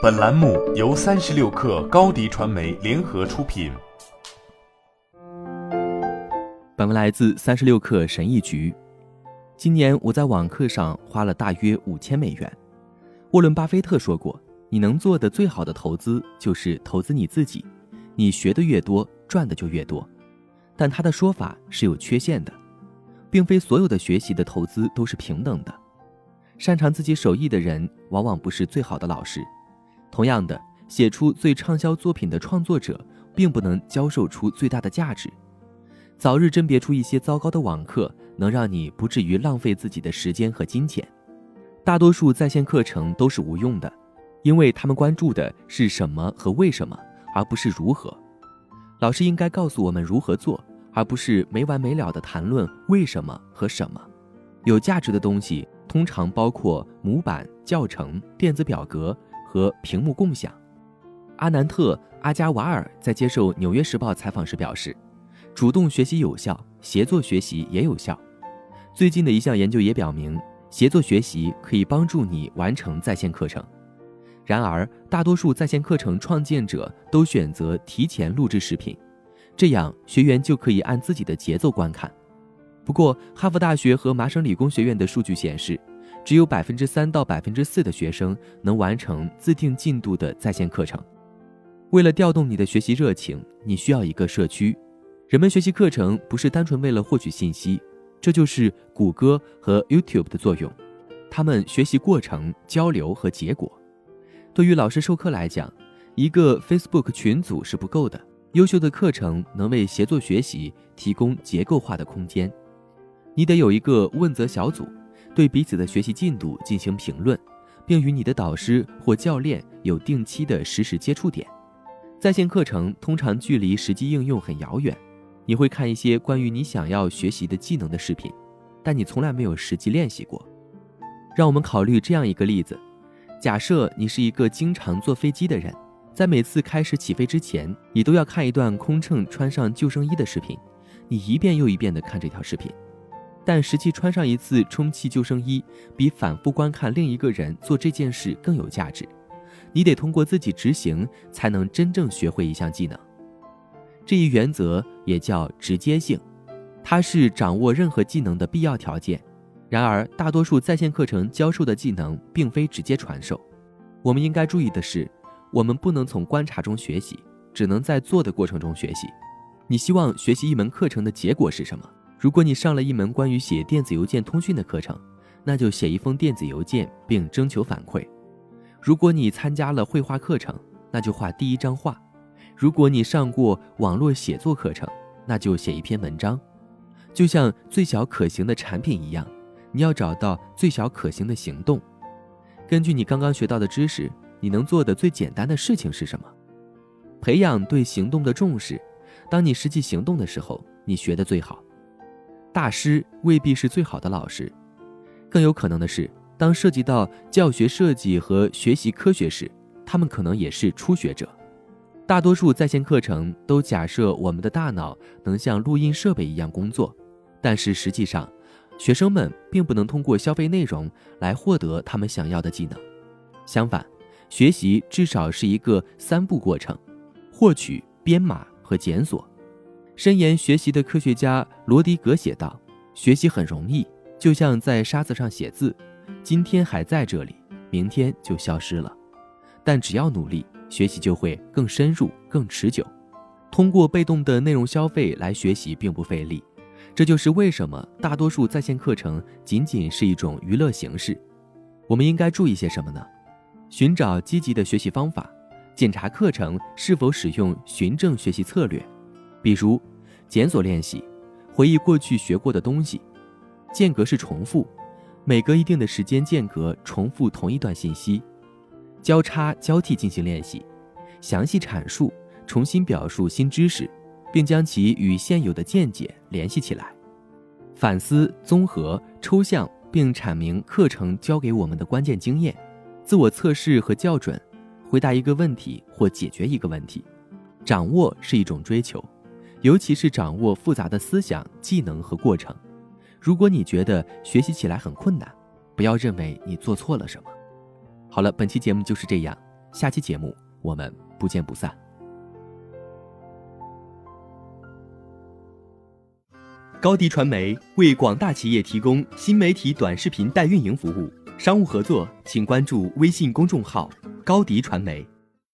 本栏目由三十六氪高低传媒联合出品。本文来自三十六氪神译局。今年我在网课上花了大约五千美元。沃伦·巴菲特说过：“你能做的最好的投资就是投资你自己。你学的越多，赚的就越多。”但他的说法是有缺陷的，并非所有的学习的投资都是平等的。擅长自己手艺的人往往不是最好的老师。同样的，写出最畅销作品的创作者并不能教授出最大的价值。早日甄别出一些糟糕的网课，能让你不至于浪费自己的时间和金钱。大多数在线课程都是无用的，因为他们关注的是什么和为什么，而不是如何。老师应该告诉我们如何做，而不是没完没了的谈论为什么和什么。有价值的东西通常包括模板、教程、电子表格和屏幕共享。阿南特·阿加瓦尔在接受《纽约时报》采访时表示：“主动学习有效，协作学习也有效。”最近的一项研究也表明。协作学习可以帮助你完成在线课程，然而大多数在线课程创建者都选择提前录制视频，这样学员就可以按自己的节奏观看。不过，哈佛大学和麻省理工学院的数据显示，只有百分之三到百分之四的学生能完成自定进度的在线课程。为了调动你的学习热情，你需要一个社区。人们学习课程不是单纯为了获取信息。这就是谷歌和 YouTube 的作用，他们学习过程、交流和结果。对于老师授课来讲，一个 Facebook 群组是不够的。优秀的课程能为协作学习提供结构化的空间。你得有一个问责小组，对彼此的学习进度进行评论，并与你的导师或教练有定期的实时接触点。在线课程通常距离实际应用很遥远。你会看一些关于你想要学习的技能的视频，但你从来没有实际练习过。让我们考虑这样一个例子：假设你是一个经常坐飞机的人，在每次开始起飞之前，你都要看一段空乘穿上救生衣的视频。你一遍又一遍地看这条视频，但实际穿上一次充气救生衣，比反复观看另一个人做这件事更有价值。你得通过自己执行，才能真正学会一项技能。这一原则也叫直接性，它是掌握任何技能的必要条件。然而，大多数在线课程教授的技能并非直接传授。我们应该注意的是，我们不能从观察中学习，只能在做的过程中学习。你希望学习一门课程的结果是什么？如果你上了一门关于写电子邮件通讯的课程，那就写一封电子邮件并征求反馈。如果你参加了绘画课程，那就画第一张画。如果你上过网络写作课程，那就写一篇文章，就像最小可行的产品一样，你要找到最小可行的行动。根据你刚刚学到的知识，你能做的最简单的事情是什么？培养对行动的重视。当你实际行动的时候，你学的最好。大师未必是最好的老师，更有可能的是，当涉及到教学设计和学习科学时，他们可能也是初学者。大多数在线课程都假设我们的大脑能像录音设备一样工作，但是实际上，学生们并不能通过消费内容来获得他们想要的技能。相反，学习至少是一个三步过程：获取、编码和检索。深研学习的科学家罗迪格写道：“学习很容易，就像在沙子上写字，今天还在这里，明天就消失了。但只要努力。”学习就会更深入、更持久。通过被动的内容消费来学习并不费力，这就是为什么大多数在线课程仅仅是一种娱乐形式。我们应该注意些什么呢？寻找积极的学习方法，检查课程是否使用循证学习策略，比如检索练习、回忆过去学过的东西、间隔式重复，每隔一定的时间间隔重复同一段信息。交叉交替进行练习，详细阐述、重新表述新知识，并将其与现有的见解联系起来。反思、综合、抽象，并阐明课程教给我们的关键经验。自我测试和校准，回答一个问题或解决一个问题。掌握是一种追求，尤其是掌握复杂的思想、技能和过程。如果你觉得学习起来很困难，不要认为你做错了什么。好了，本期节目就是这样。下期节目我们不见不散。高迪传媒为广大企业提供新媒体短视频代运营服务，商务合作请关注微信公众号“高迪传媒”。